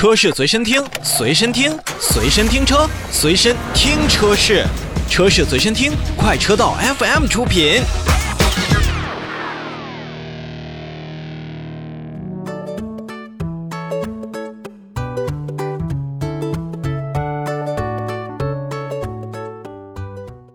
车市随身听，随身听，随身听车，随身听车市，车市随身听，快车道 FM 出品。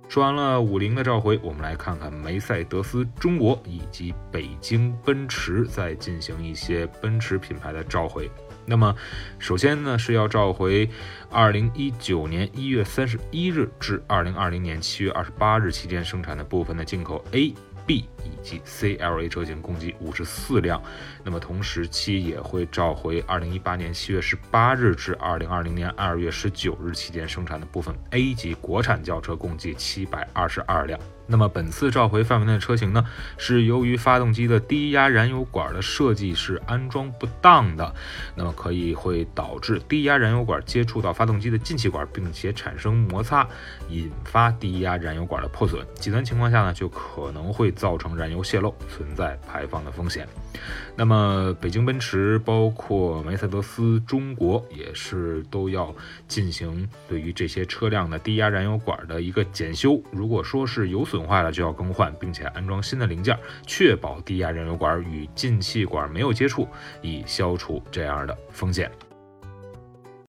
说完了五菱的召回，我们来看看梅赛德斯中国以及北京奔驰在进行一些奔驰品牌的召回。那么，首先呢是要召回二零一九年一月三十一日至二零二零年七月二十八日期间生产的部分的进口 A、B 以及 CLA 车型共计五十四辆。那么同时期也会召回二零一八年七月十八日至二零二零年二月十九日期间生产的部分 A 级国产轿车共计七百二十二辆。那么本次召回范围内的车型呢，是由于发动机的低压燃油管的设计是安装不当的，那么可以会导致低压燃油管接触到发动机的进气管，并且产生摩擦，引发低压燃油管的破损。极端情况下呢，就可能会造成燃油泄漏，存在排放的风险。那么北京奔驰包括梅赛德斯中国也是都要进行对于这些车辆的低压燃油管的一个检修。如果说是有损，坏了就要更换，并且安装新的零件，确保低压燃油管与进气管没有接触，以消除这样的风险。